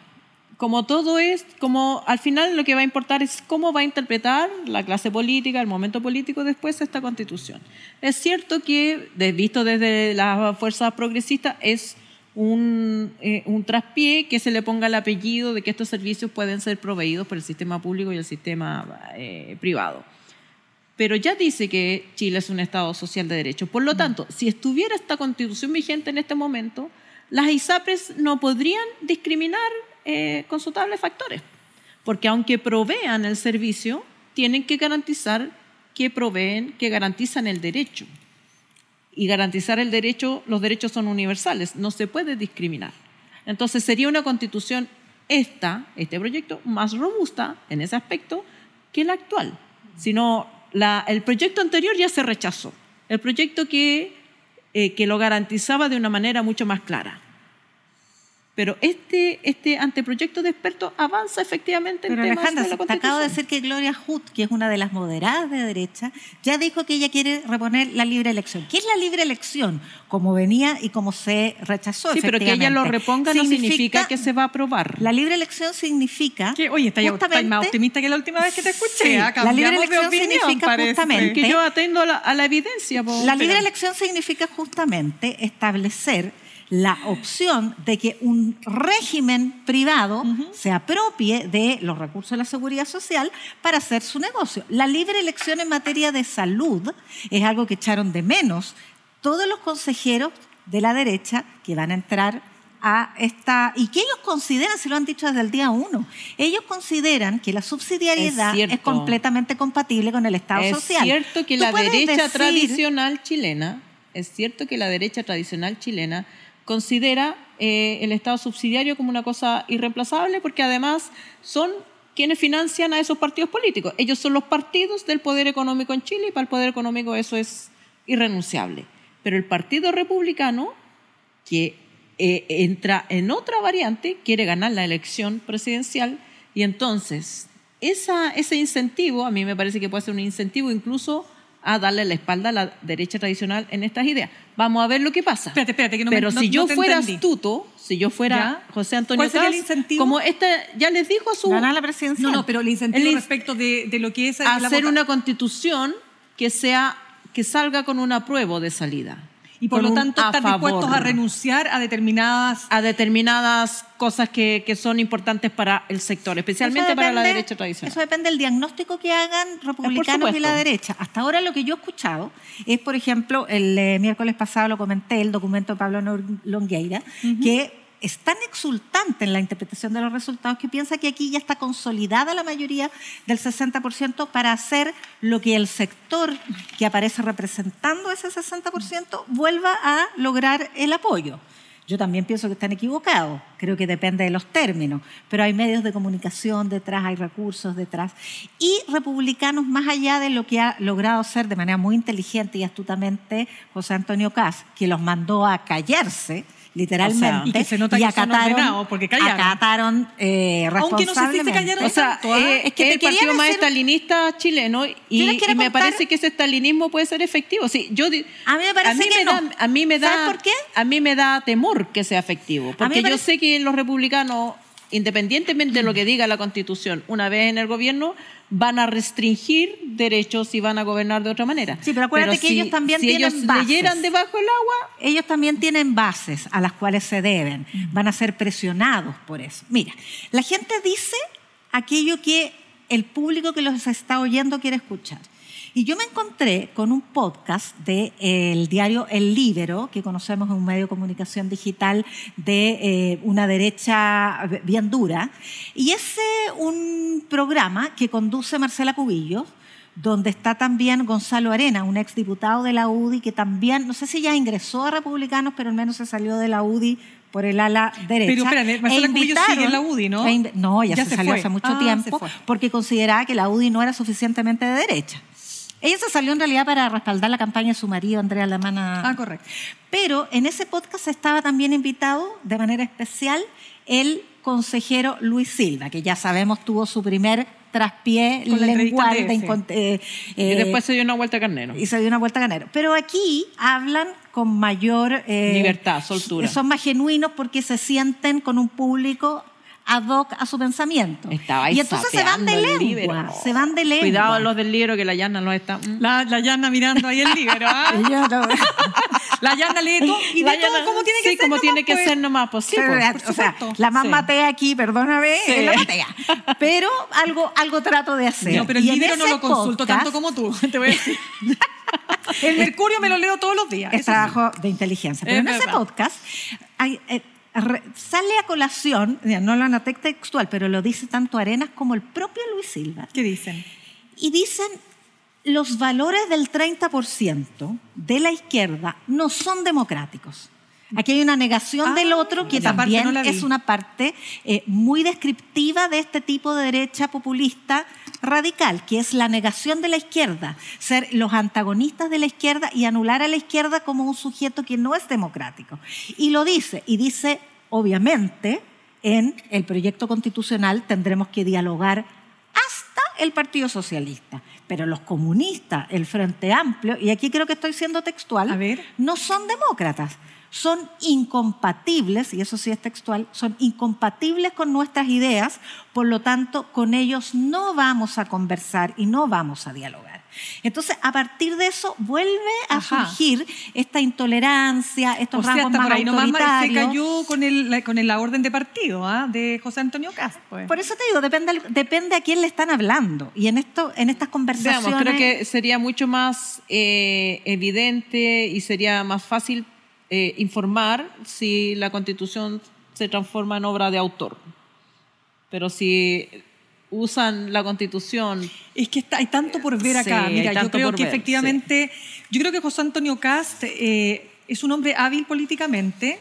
como todo es, como al final lo que va a importar es cómo va a interpretar la clase política, el momento político después esta constitución. Es cierto que, visto desde las fuerzas progresistas, es un, eh, un traspié que se le ponga el apellido de que estos servicios pueden ser proveídos por el sistema público y el sistema eh, privado. Pero ya dice que Chile es un Estado social de derecho. Por lo tanto, si estuviera esta constitución vigente en este momento, las ISAPRES no podrían discriminar eh, consultables factores. Porque aunque provean el servicio, tienen que garantizar que proveen, que garantizan el derecho. Y garantizar el derecho, los derechos son universales, no se puede discriminar. Entonces sería una constitución esta, este proyecto, más robusta en ese aspecto que la actual. Sino la, el proyecto anterior ya se rechazó. El proyecto que, eh, que lo garantizaba de una manera mucho más clara. Pero este, este anteproyecto de expertos avanza efectivamente en Pero temas Alejandra, de la te acabo de Constitución. decir que Gloria Hood, que es una de las moderadas de derecha, ya dijo que ella quiere reponer la libre elección. ¿Qué es la libre elección? Como venía y como se rechazó. Sí, pero que ella lo reponga no significa que se va a aprobar. La libre elección significa. Que, oye, está, ya- está más optimista que la última vez que te escuché. Sí, ¿ah? la libre elección opinión, significa parece. justamente- que yo atendo a la, a la evidencia. La libre Pero- elección significa justamente establecer la opción de que un régimen privado se apropie de los recursos de la seguridad social para hacer su negocio. La libre elección en materia de salud es algo que echaron de menos todos los consejeros de la derecha que van a entrar a esta, y que ellos consideran, si lo han dicho desde el día uno, ellos consideran que la subsidiariedad es, completamente compatible con el Estado social. Es cierto que la derecha tradicional chilena, es cierto que la derecha tradicional chilena considera eh, el Estado subsidiario como una cosa irreemplazable porque además son quienes financian a esos partidos políticos. Ellos son los partidos del poder económico en Chile y para el poder económico eso es irrenunciable. Pero el Partido Republicano, que eh, entra en otra variante, quiere ganar la elección presidencial y entonces ese incentivo, a mí me parece que puede ser un incentivo incluso a darle la espalda a la derecha tradicional en estas ideas. Vamos a ver lo que pasa. Espérate, espérate, que no Pero me, si yo fuera astuto, si yo fuera José Antonio ¿Cuál sería el incentivo? como este ya les dijo su ganar la presidencia. No, no, pero el incentivo respecto de, de, lo que es hacer una constitución que sea que salga con un apruebo de salida. Y por lo tanto están dispuestos a renunciar a determinadas... A determinadas cosas que, que son importantes para el sector, especialmente para la derecha tradicional. Eso depende del diagnóstico que hagan republicanos y la derecha. Hasta ahora lo que yo he escuchado es, por ejemplo, el eh, miércoles pasado lo comenté, el documento de Pablo Longueira, que es tan exultante en la interpretación de los resultados que piensa que aquí ya está consolidada la mayoría del 60% para hacer lo que el sector que aparece representando ese 60% vuelva a lograr el apoyo. Yo también pienso que están equivocados, creo que depende de los términos, pero hay medios de comunicación detrás, hay recursos detrás. Y republicanos, más allá de lo que ha logrado hacer de manera muy inteligente y astutamente José Antonio Caz, que los mandó a callarse, literalmente. y que se nota que acataron, porque callaron. acataron eh, Aunque no sé si se callaron o sea, tanto, ¿eh? es que el partido más estalinista chileno y, y me parece que ese estalinismo puede ser efectivo. Sí, yo, a mí me parece a mí que me no. da, a mí me da, ¿Sabes por qué? A mí me da temor que sea efectivo, porque yo sé que los republicanos independientemente de lo que diga la Constitución, una vez en el gobierno, van a restringir derechos y van a gobernar de otra manera. Sí, pero acuérdate que ellos también tienen ellos bases. leyeran debajo del agua... Ellos también tienen bases a las cuales se deben. Van a ser presionados por eso. Mira, la gente dice aquello que el público que los está oyendo quiere escuchar. Y yo me encontré con un podcast del el diario El Libero, que conocemos en un medio de comunicación digital de eh, una derecha bien dura, y es un programa que conduce Marcela Cubillos, donde está también Gonzalo Arena, un exdiputado de la UDI, que también, no sé si ya ingresó a Republicanos, pero al menos se salió de la UDI por el ala derecha. Pero espérate, Marcela e Cubillos sigue en la UDI, ¿no? E no, ya, se, salió hace mucho ah, tiempo, porque consideraba que la UDI no era suficientemente de derecha. Ella se salió en realidad para respaldar la campaña de su marido, Andrea Lamana. Ah, correcto. Pero en ese podcast estaba también invitado de manera especial el consejero Luis Silva, que ya sabemos tuvo su primer traspié lengual. De, eh, y después se dio una vuelta a carnero. Y se dio una vuelta a carnero. Pero aquí hablan con mayor... Eh, Libertad, soltura. Son más genuinos porque se sienten con un público ad hoc a su pensamiento. y entonces se van de lengua, se van de lengua. Cuidado los del libro que la Yana no está. Mm. La, la mirando ahí el libro. ¿ah? la Yana lee todo y la todo como tiene que sí, ser. como tiene que pues. ser nomás posible. o sea, la más matea aquí, perdóname, es la matea. Pero algo, algo trato de hacer. No, pero el libro no lo consulto tanto como tú, te voy a decir. el Mercurio me lo leo todos los días. Es trabajo de inteligencia. Pero en ese podcast hay, eh, sale a colación, no lo anoté textual, pero lo dice tanto Arenas como el propio Luis Silva. ¿Qué dicen? Y dicen, los valores del 30% de la izquierda no son democráticos. Aquí hay una negación del ah, otro que también es una parte eh, muy descriptiva de este tipo de derecha populista radical, que es la negación de la izquierda, ser los antagonistas de la izquierda y anular a la izquierda como un sujeto que no es democrático. Y lo dice, y dice, obviamente, en el proyecto constitucional tendremos que dialogar hasta el Partido Socialista. Pero los comunistas, el Frente Amplio, y aquí creo que estoy siendo textual, no son demócratas son incompatibles, y eso sí es textual, son incompatibles con nuestras ideas, por lo tanto, con ellos no vamos a conversar y no vamos a dialogar. Entonces, a partir de eso vuelve a surgir esta intolerancia, estos o rasgos más por ahí autoritarios. se cayó con, el, con la orden de partido ¿ah? de José Antonio Castro. Pues. Por eso te digo, depende, depende a quién le están hablando. Y en, esto, en estas conversaciones... creo que sería mucho más eh, evidente y sería más fácil eh, informar si la Constitución se transforma en obra de autor. Pero si usan la constitución. Es que está, hay tanto por ver acá. Mira, yo creo que efectivamente, yo creo que José Antonio Cast eh, es un hombre hábil políticamente.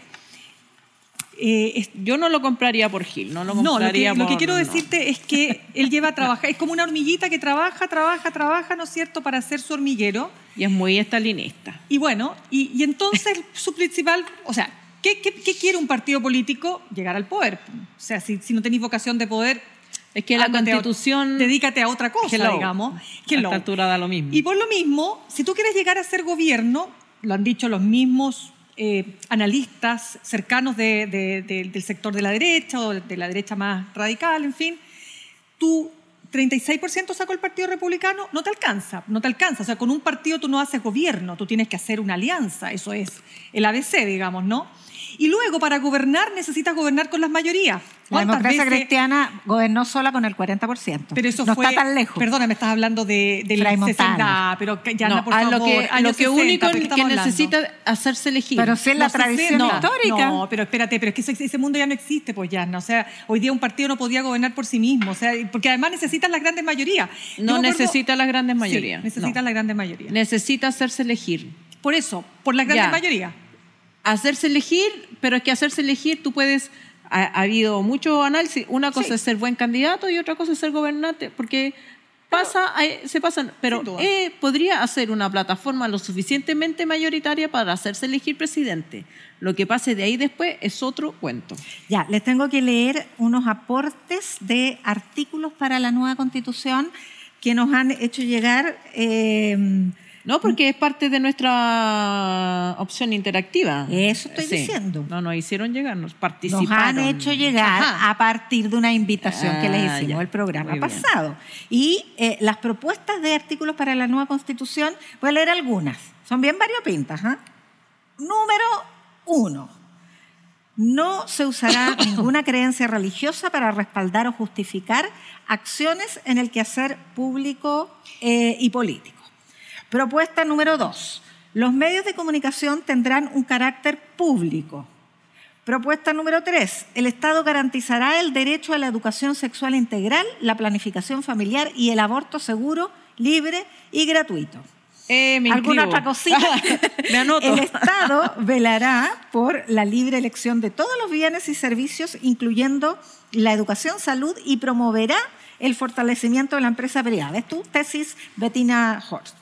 Eh, yo no lo compraría por Gil, no lo compraría no, lo que, quiero decirte es que él lleva a trabajar, es como una hormiguita que trabaja, trabaja, trabaja, ¿no es cierto?, para hacer su hormiguero. Y es muy estalinista. Y bueno, y, y entonces su principal, o sea, ¿qué, ¿qué, quiere un partido político? Llegar al poder. O sea, si, si no tenéis vocación de poder, es que la constitución... dedícate a otra cosa, digamos. Hello. A altura da lo mismo. Y por lo mismo, si tú quieres llegar a ser gobierno, lo han dicho los mismos eh, analistas cercanos del sector de la derecha o de la derecha más radical, en fin, tú 36% sacó el Partido Republicano, no te alcanza, no te alcanza. O sea, con un partido tú no haces gobierno, tú tienes que hacer una alianza, eso es el ABC, digamos, ¿no? Y luego, para gobernar, necesitas gobernar con las mayorías. La democracia cristiana gobernó sola con el 40%. Pero eso no está tan lejos. Perdona, me estás hablando de, de la 60, pero ya no, por a lo que, lo que único que necesita hacerse elegir. Pero si es la tradición histórica. No, pero espérate, pero es que ese, mundo ya no existe, pues ya, ¿no? O sea, hoy día un partido no podía gobernar por sí mismo, o sea, porque además necesitan las grandes mayorías. No necesita las grandes mayorías. Sí, necesita las grandes mayorías. Necesita hacerse elegir. Por eso, por las grandes mayorías hacerse elegir, pero es que hacerse elegir tú puedes, ha, habido mucho análisis, una cosa es ser buen candidato y otra cosa es ser gobernante, porque pasa, se pasan, pero eh, podría hacer una plataforma lo suficientemente mayoritaria para hacerse elegir presidente. Lo que pase de ahí después es otro cuento. Ya, les tengo que leer unos aportes de artículos para la nueva constitución que nos han hecho llegar. Eh, no, porque es parte de nuestra opción interactiva. Eso estoy diciendo. No, nos hicieron llegar, nos participaron. Nos han hecho llegar a partir de una invitación que les ah, hicimos el programa pasado. Y eh, las propuestas de artículos para la nueva constitución, voy a leer algunas. Son bien variopintas. ¿ah? Número uno. No se usará ninguna creencia religiosa para respaldar o justificar acciones en el quehacer público eh, y político. Propuesta número dos. Los medios de comunicación tendrán un carácter público. Propuesta número tres. El Estado garantizará el derecho a la educación sexual integral, la planificación familiar y el aborto seguro, libre y gratuito. Eh, ¿Alguna otra cosita? me anoto. El Estado velará por la libre elección de todos los bienes y servicios, incluyendo la educación, salud, y promoverá el fortalecimiento de la empresa privada. Es tu tesis, Bettina Horst.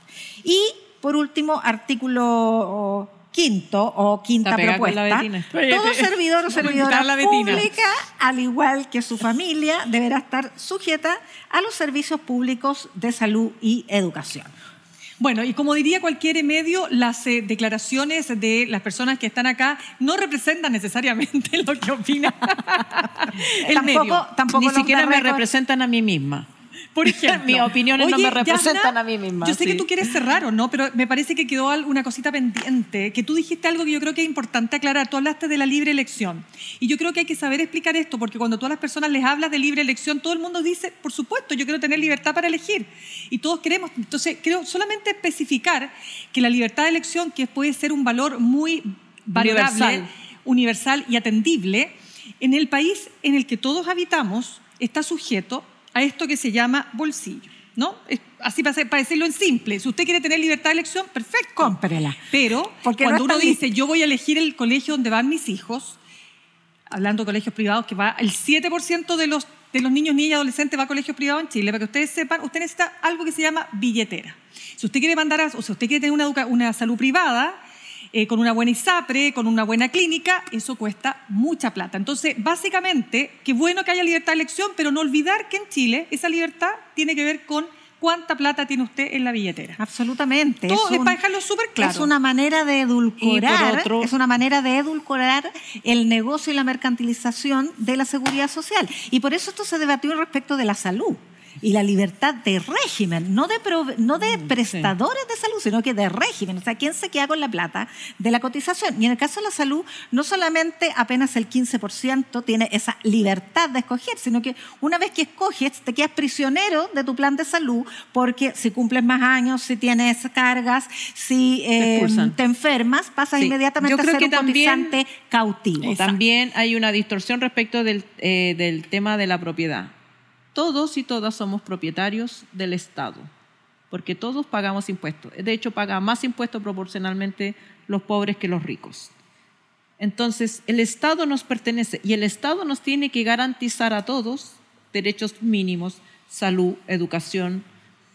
Y por último, artículo quinto o quinta propuesta. Todo servidor o servidora pública, al igual que su familia, deberá estar sujeta a los servicios públicos de salud y educación. Bueno, y como diría cualquier medio, las eh, declaraciones de las personas que están acá no representan necesariamente lo que opina el tampoco, medio. Tampoco Ni siquiera me representan a mí misma. Por ejemplo. Mis opiniones no me representan a mí misma. Yo sé que tú quieres cerrar o no, pero me parece que quedó una cosita pendiente, que tú dijiste algo que yo creo que es importante aclarar. Tú hablaste de la libre elección. Y yo creo que hay que saber explicar esto, porque cuando todas las personas les hablas de libre elección, todo el mundo dice, por supuesto, yo quiero tener libertad para elegir. Y todos queremos. Entonces, creo solamente especificar que la libertad de elección, que puede ser un valor muy valorable, universal y atendible, en el país en el que todos habitamos, está sujeto a esto que se llama bolsillo. ¿No? Así para, decirlo en simple. Si usted quiere tener libertad de elección, perfecto. Cómprela. Pero cuando uno dice, yo voy a elegir el colegio donde van mis hijos, hablando de colegios privados, que va el 7% de los, de los niños, niñas y adolescentes va a colegios privados en Chile, para que ustedes sepan, usted necesita algo que se llama billetera. Si usted quiere mandar, o si usted quiere tener una, una salud privada, eh, con una buena ISAPRE, con una buena clínica, eso cuesta mucha plata. Entonces, básicamente, qué bueno que haya libertad de elección, pero no olvidar que en Chile esa libertad tiene que ver con cuánta plata tiene usted en la billetera. Absolutamente. Todo es, para dejarlo súper claro. Es una manera de edulcorar, es una manera de edulcorar el negocio y la mercantilización de la seguridad social. Y por eso esto se debatió respecto de la salud. Y la libertad de régimen, no de, no de mm, prestadores de salud, sino que de régimen. O sea, ¿quién se queda con la plata de la cotización? Y en el caso de la salud, no solamente apenas el 15% tiene esa libertad de escoger, sino que una vez que escoges, te quedas prisionero de tu plan de salud, porque si cumples más años, si tienes cargas, si te, em, enfermas, pasas inmediatamente a ser un cotizante cautivo. También hay una distorsión respecto del, eh, del tema de la propiedad todos y todas somos propietarios del Estado, porque todos pagamos impuestos. De hecho, pagan más impuestos proporcionalmente los pobres que los ricos. Entonces, el Estado nos pertenece y el Estado nos tiene que garantizar a todos derechos mínimos, salud, educación,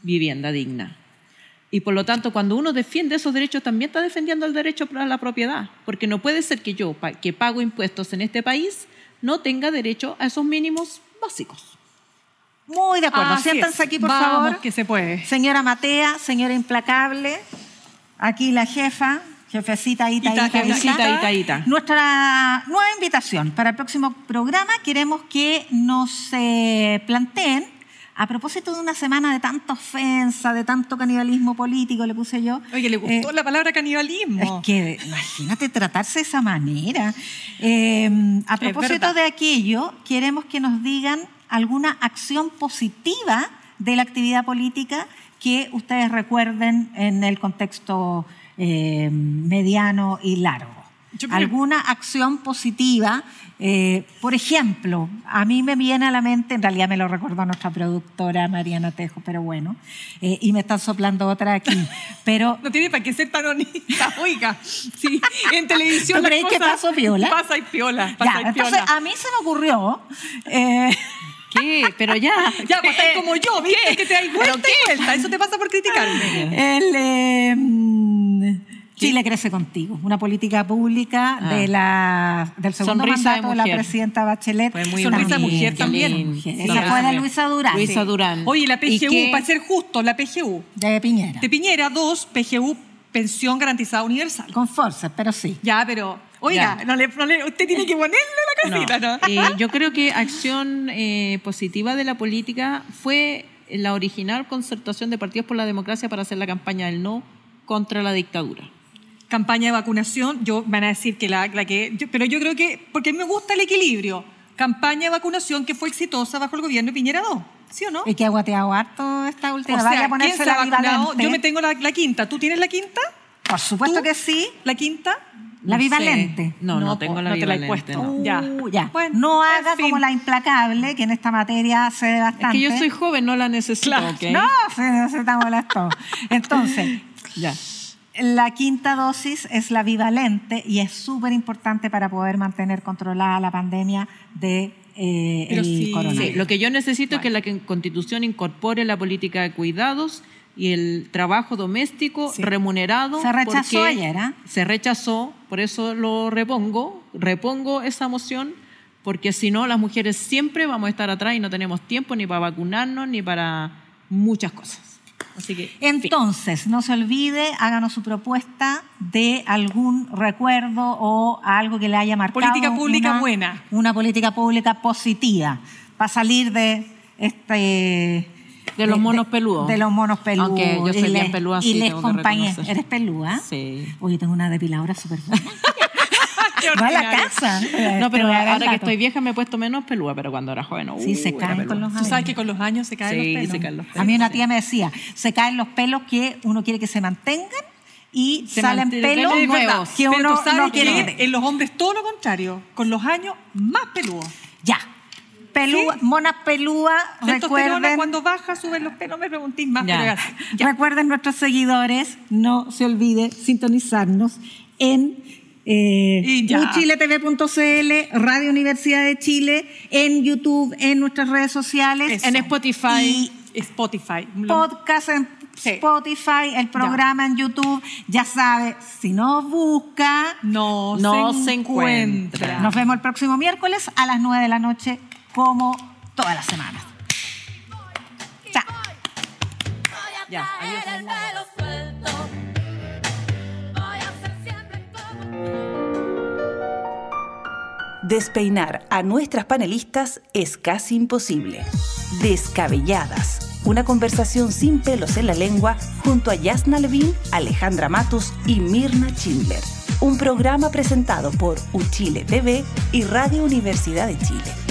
vivienda digna. Y por lo tanto, cuando uno defiende esos derechos, también está defendiendo el derecho a la propiedad, porque no puede ser que yo, que pago impuestos en este país, no tenga derecho a esos mínimos básicos. Muy de acuerdo. Siéntanse aquí, por favor. que se puede. Señora Matea, señora Implacable, aquí la jefa, jefecita Ita, Ita, Ita, Nuestra nueva invitación para el próximo programa queremos que nos eh, planteen, a propósito de una semana de tanta ofensa, de tanto canibalismo político, le puse yo. Oye, le gustó eh, la palabra canibalismo. Es que imagínate tratarse de esa manera. Eh, a propósito de aquello, queremos que nos digan alguna acción positiva de la actividad política que ustedes recuerden en el contexto eh, mediano y largo. Alguna acción positiva, eh, por ejemplo, a mí me viene a la mente, en realidad me lo recordó nuestra productora Mariana Tejo, pero bueno, eh, y me están soplando otra aquí. Pero, no tiene para qué ser tan honesta, oiga. Sí, en televisión. ¿Tú crees que pasó piola? Pasa y piola. Pasa ya, entonces, a mí se me ocurrió. ¿Qué? Pero ya. Ya, pues como yo, ¿viste? Que te das vuelta y vuelta. Eso te pasa por criticarme. El, em, Chile crece contigo, una política pública ah. de la, del segundo mandato de, la presidenta Bachelet. Fue muy Sonrisa de mujer también. Esa fue de Luisa Durán. Luisa Durán. Oye, la PGU, para ser justo, la PGU. De Piñera. De Piñera, dos, PGU, pensión garantizada universal. Con fuerza, pero sí. Ya, pero Oiga, no le, usted tiene que ponerle la casita, ¿no? Eh, yo creo que acción eh, positiva de la política fue la original concertación de partidos por la democracia para hacer la campaña del no contra la dictadura. Campaña de vacunación, yo van a decir que la, que, pero yo creo que, porque a mí me gusta el equilibrio, campaña de vacunación que fue exitosa bajo el gobierno de Piñera II. ¿Sí o no? Y que ha guateado harto esta última. O sea, ¿quién se ha vacunado? Yo me tengo la, la, quinta. ¿Tú tienes la quinta? Por supuesto que sí. ¿La quinta? La bivalente. No, no, tengo la bivalente. Te la he no. ya. Uh, ya. no haga como la implacable, que en esta materia se ve bastante. Es que yo soy joven, no la necesito. No, se necesitamos las dos. Entonces, ya. La quinta dosis es la bivalente y es súper importante para poder mantener controlada la pandemia de eh, el coronavirus. lo que yo necesito es que la Constitución incorpore la política de cuidados y el trabajo doméstico remunerado. Se rechazó ayer, ¿eh? Se rechazó, por eso lo repongo, repongo esa moción, porque si no, las mujeres siempre vamos a estar atrás y no tenemos tiempo ni para vacunarnos ni para muchas cosas. Así que, Entonces, no se olvide, háganos su propuesta de algún recuerdo o algo que le haya marcado. Política pública buena. Una política pública positiva para salir de este de los monos peludos. De, los monos peludos. Aunque yo soy bien peluda, Y les compañeros. ¿Eres pelúa? Sí. Oye, tengo una depiladora súper buena. Va a la casa. No, pero ahora que estoy vieja me he puesto menos pelúa, pero cuando era joven, Sí, se caen con los años. Tú sabes que con los años se caen los pelos. Se caen los pelos. A mí una tía me decía, se caen los pelos que uno quiere que se mantengan y salen pelos nuevos que uno no quiere. En los hombres todo lo contrario, con los años más peludos. Ya, pelúa, monas pelúa. Recuerden, cuando baja, suben los pelos, me preguntéis más. Recuerden nuestros seguidores, no se olvide sintonizarnos en eh, uchiletv.cl, Radio Universidad de Chile, en YouTube, en nuestras redes sociales. En Spotify. Y Spotify. Podcast en Spotify, el programa en YouTube. Ya sabe, si no busca, no, se, encuentra. Nos vemos el próximo miércoles a las 9 de la noche como todas las semanas. Chao. Ya, Despeinar a nuestras panelistas es casi imposible. Descabelladas, una conversación sin pelos en la lengua junto a Yasna Levin, Alejandra Matus y Mirna Schindler. Un programa presentado por Uchile TV y Radio Universidad de Chile.